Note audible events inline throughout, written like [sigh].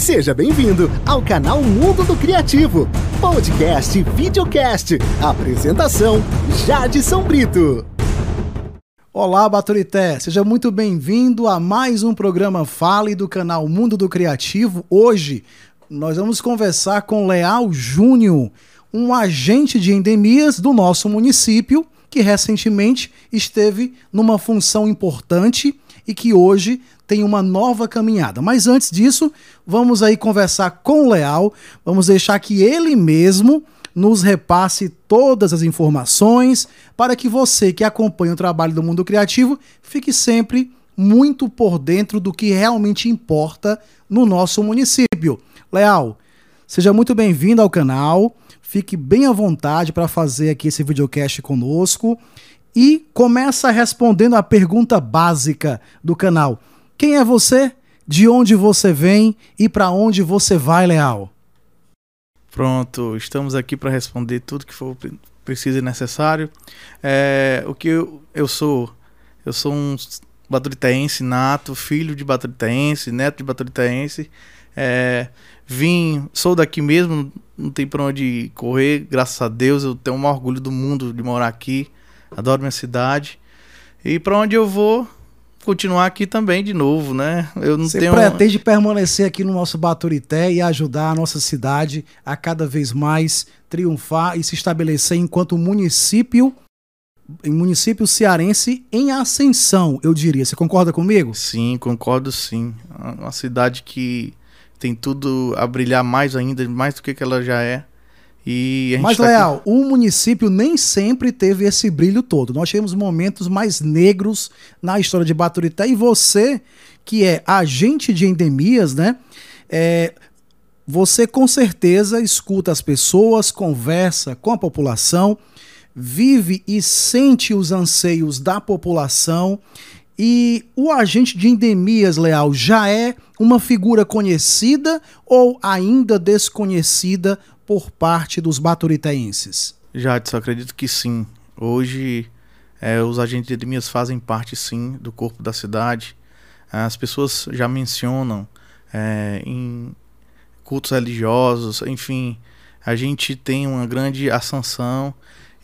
Seja bem-vindo ao canal Mundo do Criativo, podcast e videocast. Apresentação: Jadson Brito. Olá, Baturité! Seja muito bem-vindo a mais um programa Fale do canal Mundo do Criativo. Hoje nós vamos conversar com Leal Júnior, um agente de endemias do nosso município que recentemente esteve numa função importante e que hoje tem uma nova caminhada. Mas antes disso, vamos aí conversar com o Leal, vamos deixar que ele mesmo nos repasse todas as informações para que você que acompanha o trabalho do mundo criativo fique sempre muito por dentro do que realmente importa no nosso município. Leal, seja muito bem-vindo ao canal. Fique bem à vontade para fazer aqui esse videocast conosco e começa respondendo a pergunta básica do canal. Quem é você? De onde você vem e para onde você vai, Leal? Pronto, estamos aqui para responder tudo que for preciso e necessário. É, o que eu, eu sou? Eu sou um baturitaense nato, filho de baturitaense, neto de baturitaense. É, vim, sou daqui mesmo, não tem para onde correr, graças a Deus. Eu tenho um orgulho do mundo de morar aqui, adoro minha cidade. E para onde eu vou, continuar aqui também de novo, né? Eu não Você tenho... pretende permanecer aqui no nosso Baturité e ajudar a nossa cidade a cada vez mais triunfar e se estabelecer enquanto município em município cearense em ascensão, eu diria. Você concorda comigo? Sim, concordo sim. Uma cidade que tem tudo a brilhar mais ainda, mais do que ela já é. E Mas, tá Leal, aqui... o município nem sempre teve esse brilho todo. Nós tivemos momentos mais negros na história de Baturité e você, que é agente de endemias, né? É, você com certeza escuta as pessoas, conversa com a população, vive e sente os anseios da população. E o agente de endemias, Leal, já é uma figura conhecida ou ainda desconhecida por parte dos baturitaenses? Jadson, acredito que sim. Hoje, é, os agentes de endemias fazem parte, sim, do corpo da cidade. As pessoas já mencionam é, em cultos religiosos, enfim, a gente tem uma grande ascensão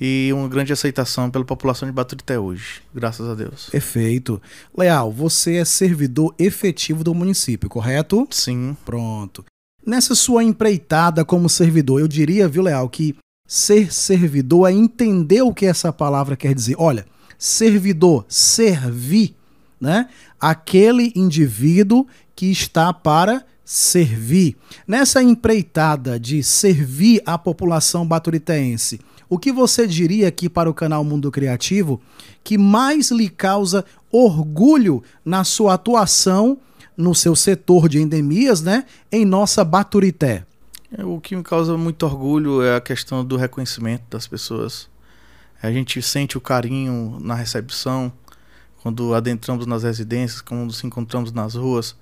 e uma grande aceitação pela população de Baturité hoje, graças a Deus. Perfeito. Leal, você é servidor efetivo do município, correto? Sim. Pronto. Nessa sua empreitada como servidor, eu diria, viu, Leal, que ser servidor é entender o que essa palavra quer dizer. Olha, servidor, servir, né? Aquele indivíduo que está para servir. Nessa empreitada de servir a população baturitense, o que você diria aqui para o canal Mundo Criativo que mais lhe causa orgulho na sua atuação no seu setor de endemias, né, em nossa Baturité? É, o que me causa muito orgulho é a questão do reconhecimento das pessoas. A gente sente o carinho na recepção, quando adentramos nas residências, quando nos encontramos nas ruas.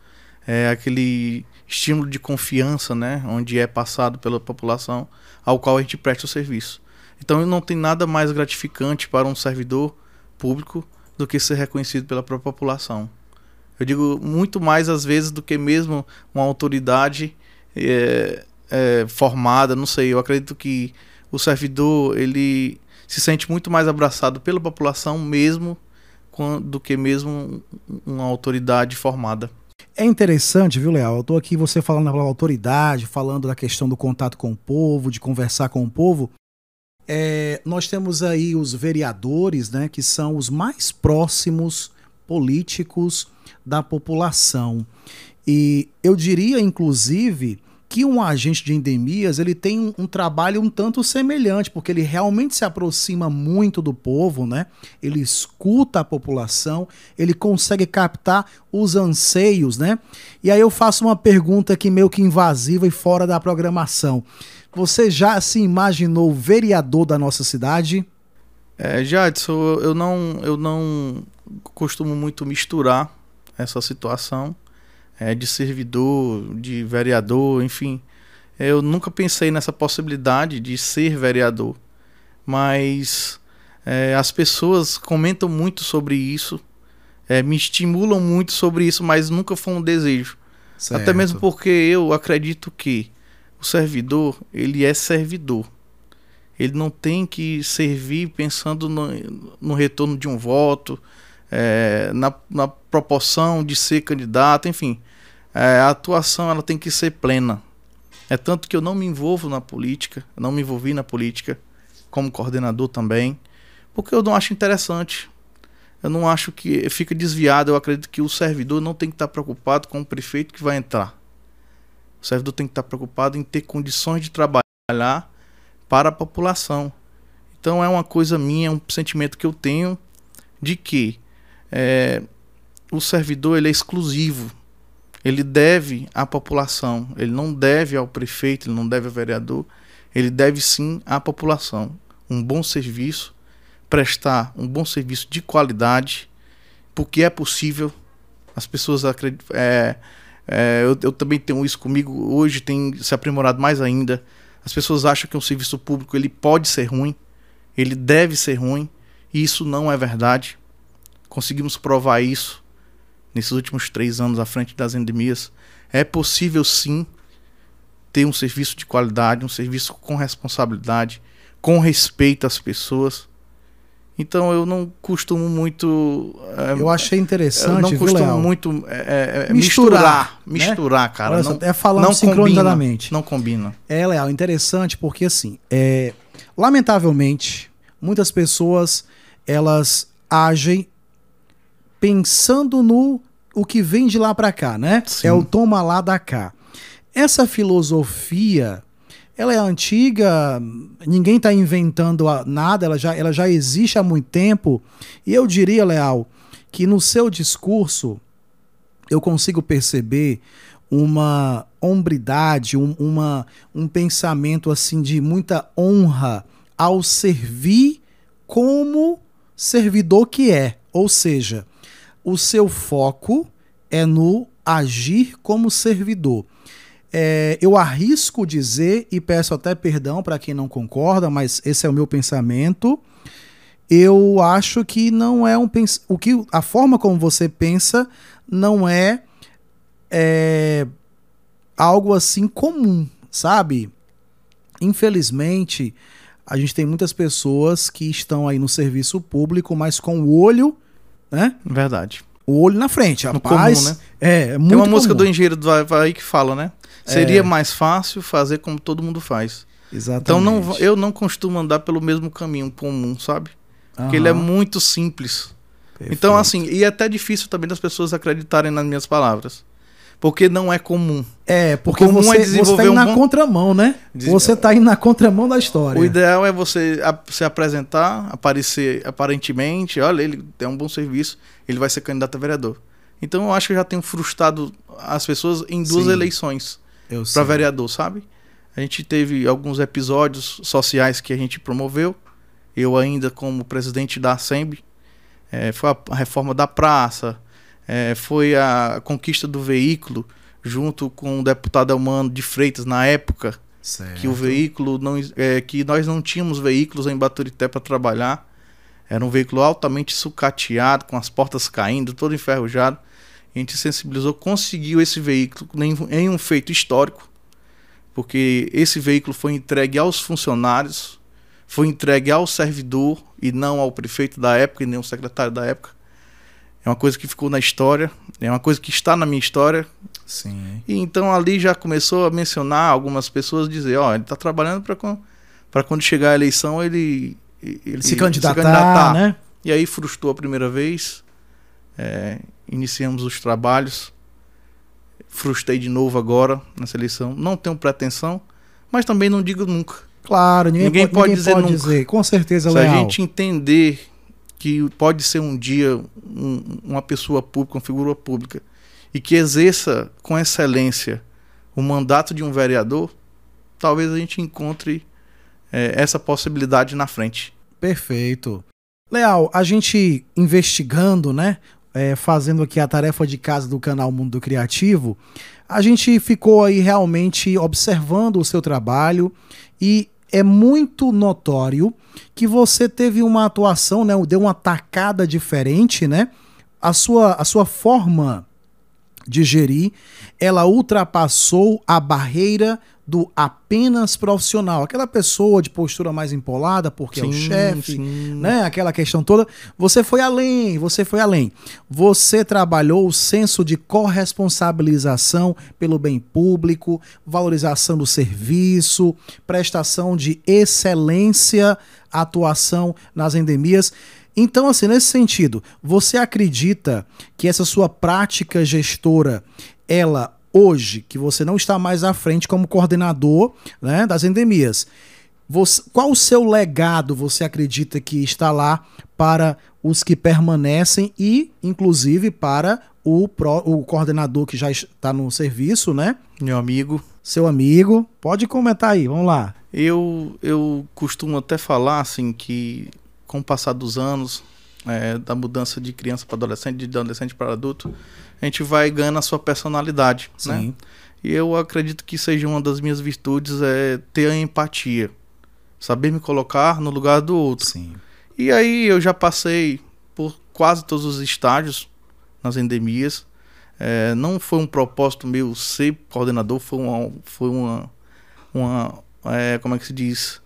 É aquele estímulo de confiança, né, onde é passado pela população ao qual a gente presta o serviço. Então não tem nada mais gratificante para um servidor público do que ser reconhecido pela própria população. Eu digo muito mais às vezes do que mesmo uma autoridade é, é, formada, não sei. Eu acredito que o servidor ele se sente muito mais abraçado pela população mesmo do que mesmo uma autoridade formada. É interessante, viu, Leal? Eu estou aqui você falando da autoridade, falando da questão do contato com o povo, de conversar com o povo. É, nós temos aí os vereadores, né, que são os mais próximos políticos da população. E eu diria, inclusive, que um agente de endemias ele tem um, um, trabalho um tanto semelhante, porque ele realmente se aproxima muito do povo, né? Ele escuta a população, ele consegue captar os anseios, né? E aí eu faço uma pergunta aqui meio que invasiva e fora da programação. Você já se imaginou vereador da nossa cidade? É, Jadson, eu não, eu não costumo muito misturar essa situação é, de servidor, de vereador, enfim. Eu nunca pensei nessa possibilidade de ser vereador, mas é, as pessoas comentam muito sobre isso, é, me estimulam muito sobre isso, mas nunca foi um desejo. Certo. Até mesmo porque eu acredito que o servidor, ele é servidor. Ele não tem que servir pensando no, no retorno de um voto, é, na, na, proporção de ser candidato, enfim. É, a atuação ela tem que ser plena. É tanto que eu não me envolvo na política, não me envolvi na política como coordenador também, porque eu não acho interessante. Eu não acho que fica desviado. Eu acredito que o servidor não tem que estar preocupado com o prefeito que vai entrar. O servidor tem que estar preocupado em ter condições de trabalhar para a população. Então é uma coisa minha, um sentimento que eu tenho de que é, o servidor ele é exclusivo. Ele deve à população, ele não deve ao prefeito, ele não deve ao vereador, ele deve sim à população. Um bom serviço, prestar um bom serviço de qualidade, porque é possível. As pessoas acreditam. É, é, eu, eu, também tenho isso comigo. Hoje tem se aprimorado mais ainda. As pessoas acham que um serviço público ele pode ser ruim, ele deve ser ruim, e isso não é verdade. Conseguimos provar isso nesses últimos três anos à frente das endemias. É possível sim ter um serviço de qualidade, um serviço com responsabilidade, com respeito às pessoas. Então eu não costumo muito. É, eu achei interessante. Eu não costumo muito é, é, misturar, misturar, né? misturar, cara. Olha, não, é falando não sincronizadamente. Combina, não combina. É, Leal, interessante porque assim, é, lamentavelmente, muitas pessoas elas agem pensando no o que vem de lá para cá, né? Sim. É o toma lá da cá. Essa filosofia, ela é antiga, ninguém está inventando nada, ela já, ela já existe há muito tempo. E eu diria, Leal, que no seu discurso eu consigo perceber uma hombridade, um, uma, um pensamento assim de muita honra ao servir como servidor que é. Ou seja, o seu foco é no agir como servidor. É, eu arrisco dizer, e peço até perdão para quem não concorda, mas esse é o meu pensamento. Eu acho que não é um o que a forma como você pensa não é, é algo assim comum, sabe? Infelizmente, a gente tem muitas pessoas que estão aí no serviço público, mas com o olho né? Verdade. O olho na frente, rapaz. Comum, né? É, é muito Tem uma comum. música do Engenheiro do Havaí que fala, né? Seria é. mais fácil fazer como todo mundo faz. Exatamente. Então não, eu não costumo andar pelo mesmo caminho comum, sabe? Porque ele é muito simples. Perfeito. Então, assim, e é até difícil também das pessoas acreditarem nas minhas palavras. Porque não é comum. É, porque comum você, é desenvolver você tá indo um na bom... contramão, né? Você tá indo na contramão da história. O ideal é você se apresentar, aparecer aparentemente, olha, ele tem um bom serviço, ele vai ser candidato a vereador. Então eu acho que eu já tenho frustrado as pessoas em duas Sim, eleições para vereador, sabe? A gente teve alguns episódios sociais que a gente promoveu. Eu ainda como presidente da Assembly, é, foi a reforma da praça, é, foi a conquista do veículo junto com o deputado Elmano de Freitas na época certo. que o veículo não é, que nós não tínhamos veículos em Baturité para trabalhar. Era um veículo altamente sucateado com as portas caindo todo enferrujado. A gente sensibilizou conseguiu esse veículo em, em um feito histórico porque esse veículo foi entregue aos funcionários foi entregue ao servidor e não ao prefeito da época e nem ao secretário da época é uma coisa que ficou na história, é uma coisa que está na minha história. Sim. E então ali já começou a mencionar algumas pessoas dizer, ó, oh, ele está trabalhando para quando chegar a eleição ele, ele se, candidatar, se candidatar, né? E aí frustrou a primeira vez. É, iniciamos os trabalhos. Frustrei de novo agora nessa eleição. Não tenho pretensão, mas também não digo nunca. Claro, ninguém, ninguém pode, pode, ninguém dizer pode nunca. Dizer, com certeza, Se leal. a gente entender que pode ser um dia um, uma pessoa pública, uma figura pública, e que exerça com excelência o mandato de um vereador, talvez a gente encontre é, essa possibilidade na frente. Perfeito. Leal, a gente investigando, né? É, fazendo aqui a tarefa de casa do canal Mundo Criativo, a gente ficou aí realmente observando o seu trabalho e é muito notório que você teve uma atuação, né, deu uma tacada diferente, né? A sua, a sua forma digerir, ela ultrapassou a barreira do apenas profissional, aquela pessoa de postura mais empolada porque sim, é o chefe, né? Aquela questão toda. Você foi além, você foi além. Você trabalhou o senso de corresponsabilização pelo bem público, valorização do serviço, prestação de excelência, atuação nas endemias. Então, assim, nesse sentido, você acredita que essa sua prática gestora, ela hoje, que você não está mais à frente como coordenador né, das endemias, você, qual o seu legado você acredita que está lá para os que permanecem e, inclusive, para o, pro, o coordenador que já está no serviço, né? Meu amigo. Seu amigo. Pode comentar aí, vamos lá. Eu, eu costumo até falar assim que com o passar dos anos, é, da mudança de criança para adolescente, de adolescente para adulto, a gente vai ganhando a sua personalidade, Sim. né? E eu acredito que seja uma das minhas virtudes é ter a empatia, saber me colocar no lugar do outro. Sim. E aí eu já passei por quase todos os estágios nas endemias. É, não foi um propósito meu ser coordenador, foi uma, foi uma, uma é, como é que se diz,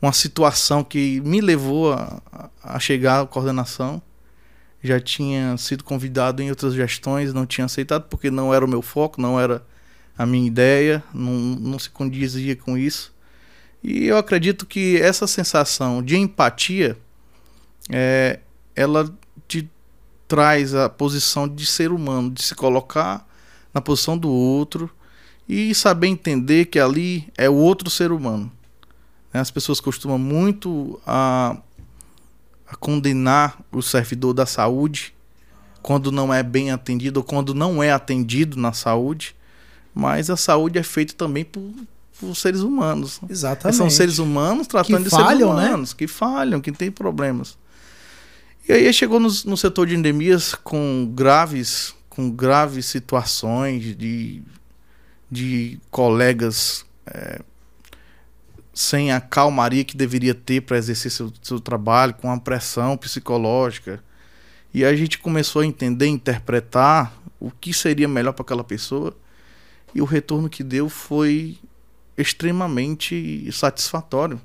uma situação que me levou a, a chegar à coordenação. Já tinha sido convidado em outras gestões, não tinha aceitado porque não era o meu foco, não era a minha ideia, não, não se condizia com isso. E eu acredito que essa sensação de empatia, é, ela te traz a posição de ser humano, de se colocar na posição do outro e saber entender que ali é o outro ser humano. Né? As pessoas costumam muito a, a condenar o servidor da saúde quando não é bem atendido ou quando não é atendido na saúde, mas a saúde é feita também por, por seres humanos. Exatamente. São seres humanos tratando que de falham, seres né? humanos, né? que falham, que têm problemas. E aí chegou no, no setor de endemias com graves, com graves situações de, de colegas é, sem a calmaria que deveria ter para exercer seu, seu trabalho, com a pressão psicológica. E a gente começou a entender, interpretar o que seria melhor para aquela pessoa. E o retorno que deu foi extremamente satisfatório.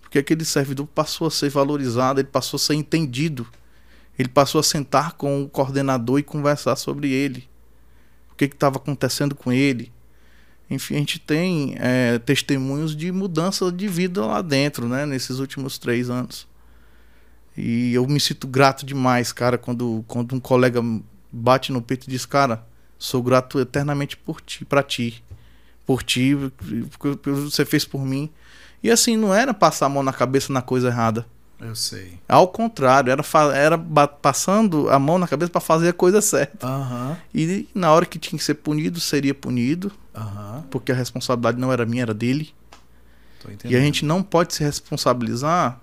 Porque aquele servidor passou a ser valorizado, ele passou a ser entendido. Ele passou a sentar com o coordenador e conversar sobre ele. O que estava acontecendo com ele, enfim, a gente tem é, testemunhos de mudança de vida lá dentro, né? Nesses últimos três anos. E eu me sinto grato demais, cara, quando, quando um colega bate no peito e diz, cara, sou grato eternamente por ti, para ti. Por ti, porque você fez por mim. E assim, não era passar a mão na cabeça na coisa errada. Eu sei. Ao contrário, era, era passando a mão na cabeça para fazer a coisa certa. Uhum. E na hora que tinha que ser punido, seria punido. Uhum. Porque a responsabilidade não era minha, era dele. E a gente não pode se responsabilizar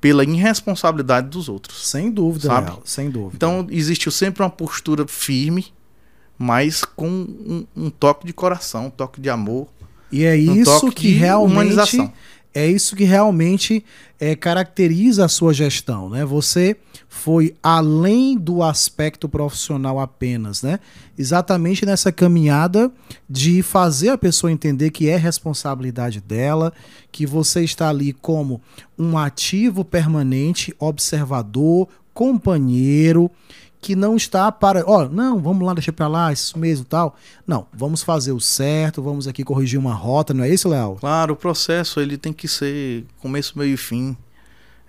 pela irresponsabilidade dos outros. Sem dúvida, sabe? Real, sem dúvida. Então existiu sempre uma postura firme, mas com um, um toque de coração, um toque de amor. E é um isso que realmente humanização é isso que realmente é, caracteriza a sua gestão, né? Você foi além do aspecto profissional apenas, né? Exatamente nessa caminhada de fazer a pessoa entender que é responsabilidade dela, que você está ali como um ativo permanente, observador, companheiro, que não está para, ó, não, vamos lá, deixa para lá, isso mesmo tal. Não, vamos fazer o certo, vamos aqui corrigir uma rota, não é isso, Léo? Claro, o processo ele tem que ser começo, meio e fim.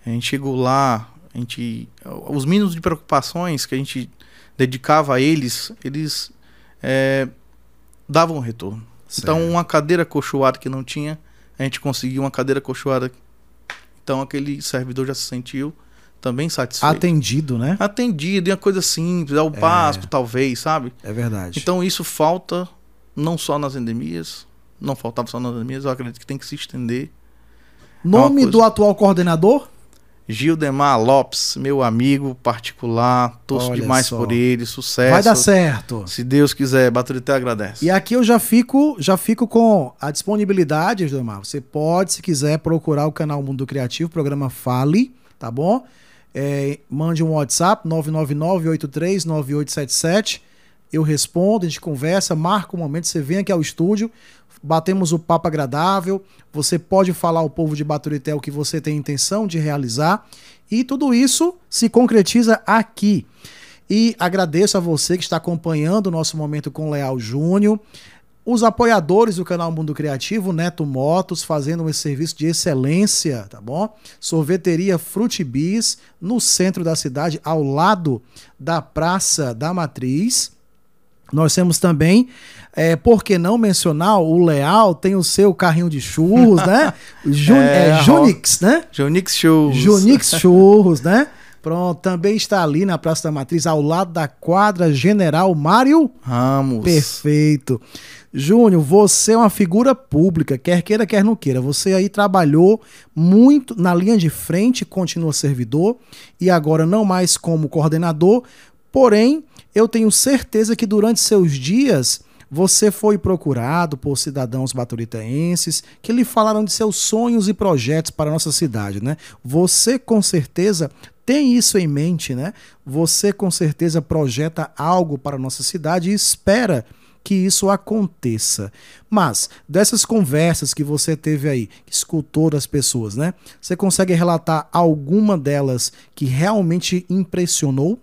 A gente chegou lá, a gente os mínimos de preocupações que a gente dedicava a eles, eles é, davam retorno. Então, certo. Então, uma cadeira cochoada que não tinha, a gente conseguiu uma cadeira cochoada. Então, aquele servidor já se sentiu também satisfeito. Atendido, né? Atendido, e uma coisa simples, é o básico, talvez, sabe? É verdade. Então isso falta não só nas endemias, não faltava só nas endemias, eu acredito que tem que se estender. Nome é do atual coordenador? Gildemar Lopes, meu amigo particular, torço Olha demais só. por ele, sucesso. Vai dar certo. Se Deus quiser, Baturité agradece. E aqui eu já fico, já fico com a disponibilidade, Gildemar. Você pode, se quiser, procurar o canal Mundo Criativo, programa Fale, tá bom? É, mande um WhatsApp 999-839877. eu respondo, a gente conversa, marca um momento, você vem aqui ao estúdio, batemos o papo agradável, você pode falar ao povo de Baturité o que você tem intenção de realizar e tudo isso se concretiza aqui. E agradeço a você que está acompanhando o nosso momento com Leal Júnior. Os apoiadores do canal Mundo Criativo, Neto Motos, fazendo um serviço de excelência, tá bom? Sorveteria Frutibis, no centro da cidade, ao lado da Praça da Matriz. Nós temos também, é, por que não mencionar, o Leal tem o seu carrinho de churros, né? [laughs] Jun é, é, Junix, né? Junix Churros. Junix [laughs] Churros, né? Pronto, também está ali na Praça da Matriz, ao lado da quadra General Mário Ramos. Perfeito. Júnior, você é uma figura pública, quer queira, quer não queira. Você aí trabalhou muito na linha de frente, continua servidor, e agora não mais como coordenador, porém, eu tenho certeza que durante seus dias você foi procurado por cidadãos baturitaenses que lhe falaram de seus sonhos e projetos para a nossa cidade, né? Você com certeza tem isso em mente, né? Você com certeza projeta algo para a nossa cidade e espera que isso aconteça. Mas dessas conversas que você teve aí, que escutou das pessoas, né? Você consegue relatar alguma delas que realmente impressionou?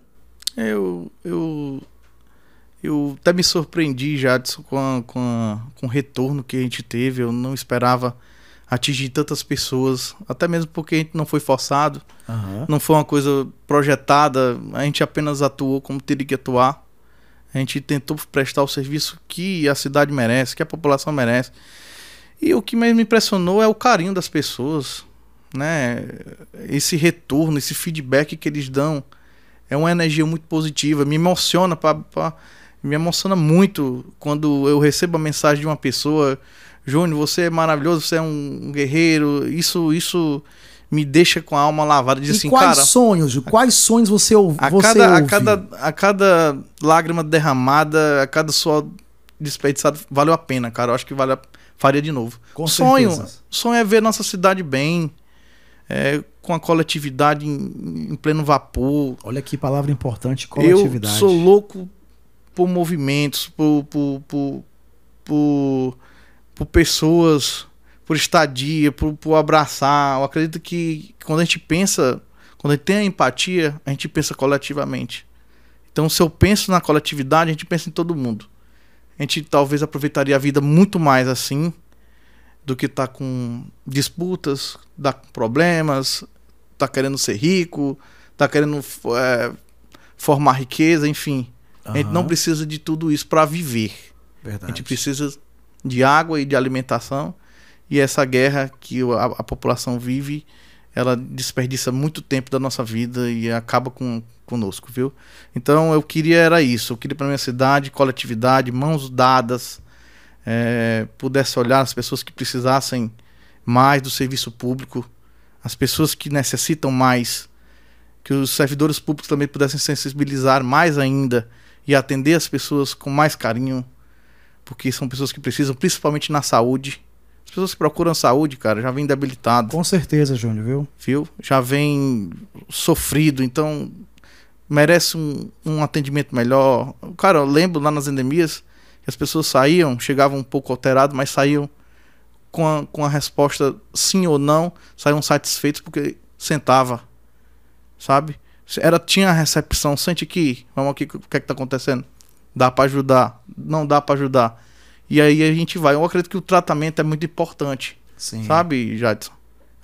Eu, eu, eu até me surpreendi, Jadson, com, a, com, a, com o retorno que a gente teve. Eu não esperava atingir tantas pessoas, até mesmo porque a gente não foi forçado, uhum. não foi uma coisa projetada, a gente apenas atuou como teria que atuar. A gente tentou prestar o serviço que a cidade merece, que a população merece. E o que mais me impressionou é o carinho das pessoas, né? Esse retorno, esse feedback que eles dão é uma energia muito positiva. Me emociona, pra, pra, me emociona muito quando eu recebo a mensagem de uma pessoa, Júnior, você é maravilhoso, você é um guerreiro. Isso, isso me deixa com a alma lavada. Diz e assim, quais cara, sonhos? Quais sonhos você, ouve, a você cada, ouve? A cada, a cada lágrima derramada, a cada suor desperdiçado, valeu a pena, cara. Eu acho que vale a, faria de novo. Com sonho, certeza. sonho é ver nossa cidade bem, é, com a coletividade em, em, pleno vapor. Olha que palavra importante, coletividade. Eu sou louco por movimentos, por, por, por, por, por pessoas por estadia, por, por abraçar. Eu acredito que quando a gente pensa, quando a gente tem a empatia, a gente pensa coletivamente. Então, se eu penso na coletividade, a gente pensa em todo mundo. A gente talvez aproveitaria a vida muito mais assim do que tá com disputas, tá com problemas, tá querendo ser rico, tá querendo é, formar riqueza, enfim. Uhum. A gente não precisa de tudo isso para viver. Verdade. A gente precisa de água e de alimentação e essa guerra que a, a, população vive, ela desperdiça muito tempo da nossa vida e acaba com conosco, viu? Então eu queria era isso, eu queria para minha cidade coletividade, mãos dadas, é, pudesse olhar as pessoas que precisassem mais do serviço público, as pessoas que necessitam mais, que os servidores públicos também pudessem sensibilizar mais ainda e atender as pessoas com mais carinho, porque são pessoas que precisam, principalmente na saúde pessoas que procuram saúde, cara, já vem debilitado. Com certeza, Júnior, viu? Viu? Já vem sofrido, então merece um, um atendimento melhor. Cara, eu lembro lá nas endemias que as pessoas saíam, chegavam um pouco alteradas, mas saíam com a, com a resposta sim ou não, saíam satisfeitos porque sentava, sabe? Era, tinha a recepção, sente aqui, vamos aqui, o que é que tá acontecendo? Dá para ajudar? Não dá para ajudar e aí a gente vai. Eu acredito que o tratamento é muito importante. Sim. Sabe, Jadson?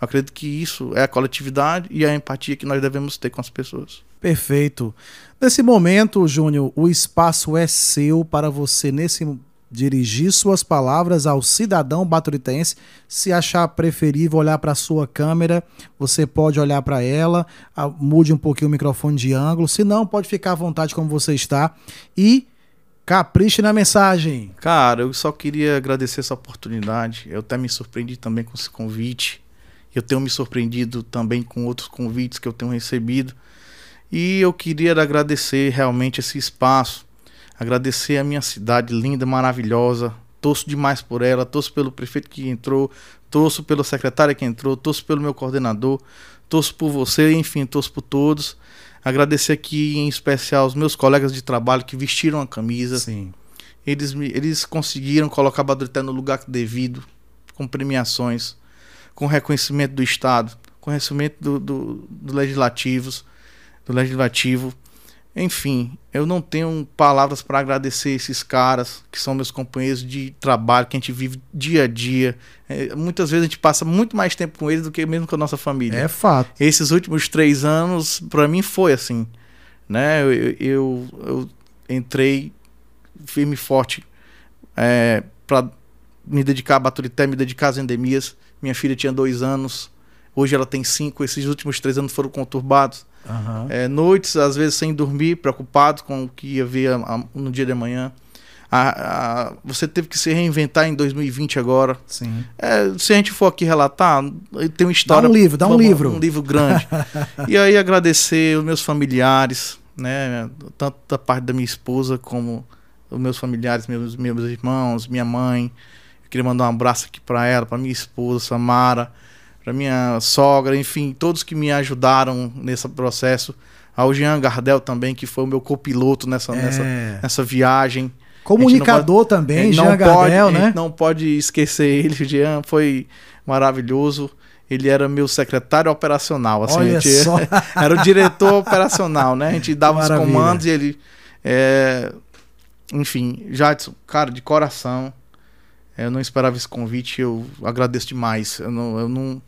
Eu acredito que isso é a coletividade e a empatia que nós devemos ter com as pessoas. Perfeito. Nesse momento, Júnior, o espaço é seu para você, nesse dirigir suas palavras ao cidadão baturitense. Se achar preferível olhar para a sua câmera, você pode olhar para ela, mude um pouquinho o microfone de ângulo. Se não, pode ficar à vontade como você está. E Capriche na mensagem. Cara, eu só queria agradecer essa oportunidade. Eu até me surpreendi também com esse convite. Eu tenho me surpreendido também com outros convites que eu tenho recebido. E eu queria agradecer realmente esse espaço. Agradecer a minha cidade linda, maravilhosa. Torço demais por ela, torço pelo prefeito que entrou, torço pelo secretário que entrou, torço pelo meu coordenador, torço por você, enfim, torço por todos. Agradecer aqui em especial os meus colegas de trabalho que vestiram a camisa. Sim. Eles, eles conseguiram colocar a Baturité no lugar devido, com premiações, com reconhecimento do Estado, com reconhecimento do, do, do legislativos, do legislativo. Enfim, eu não tenho palavras para agradecer esses caras que são meus companheiros de trabalho, que a gente vive dia a dia. É, muitas vezes a gente passa muito mais tempo com eles do que mesmo com a nossa família É fato. esses últimos três anos, para mim, foi assim. Né? Eu, eu, eu- entrei firme e forte é, para me dedicar à Baturité, me dedicar às endemias. Minha filha tinha dois anos, hoje ela tem cinco. Esses últimos três anos foram conturbados. Aham. É, noites, às vezes, sem dormir, preocupado com o que ia ver a- a- no dia de amanhã. A- você teve que se reinventar em 2020 agora. Sim. É, se a gente for aqui relatar, tem uma história. Dá um livro, dá um livro. Um livro grande. [laughs] e aí agradecer os meus familiares, né? Tanto da parte da minha esposa como os meus familiares, meus, meus irmãos, minha mãe. Eu queria mandar um abraço aqui para ela, para minha esposa, Samara, para minha sogra, enfim, todos que me ajudaram nesse processo. Ao Jean Gardel também, que foi o meu copiloto nessa, nessa, É. nessa viagem. Comunicador A também, Jean não Gardel, pode, né? não pode esquecer ele. O Jean foi maravilhoso. Ele era meu secretário operacional. Assim, Olha gente- só. [laughs] era o diretor operacional, né? A gente dava Maravilha. os comandos e ele. é, Enfim, Jadson, cara, de coração. Eu não esperava esse convite, eu agradeço demais. Eu não, eu não,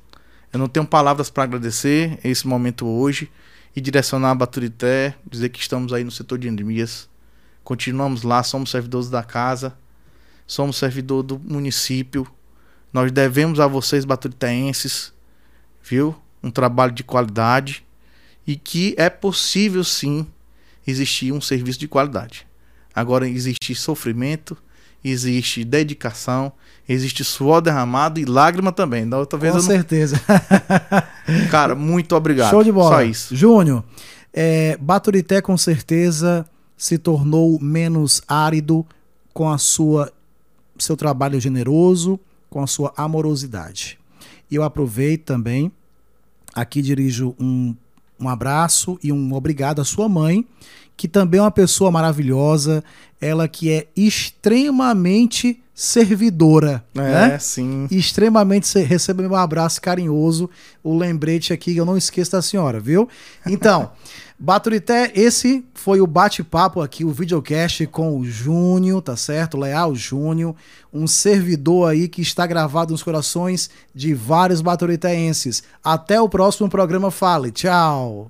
eu não tenho palavras para agradecer esse momento hoje e direcionar a Baturité, dizer que estamos aí no setor de endemias. Continuamos lá, somos servidores da casa, somos servidor do município. Nós devemos a vocês, baturitenses, viu? Um trabalho de qualidade e que é possível sim existir um serviço de qualidade. Agora existe sofrimento, existe dedicação, existe suor derramado e lágrima também. Da outra vez Com eu não... certeza. [laughs] Cara, muito obrigado. Show de bola. Só isso. Júnior, é, Baturité com certeza se tornou menos árido com a sua seu trabalho generoso, com a sua amorosidade. E eu aproveito também, aqui dirijo um, um abraço e um obrigado à sua mãe, que também é uma pessoa maravilhosa, ela que é extremamente servidora, É, né? sim. extremamente receba meu abraço carinhoso, o lembrete aqui, eu não esqueço da senhora, viu? Então, [laughs] Baturité, esse foi o bate-papo aqui, o videocast com o Júnior, tá certo? Leal Júnior, um servidor aí que está gravado nos corações de vários baturitenses. Até o próximo programa Fale. Tchau!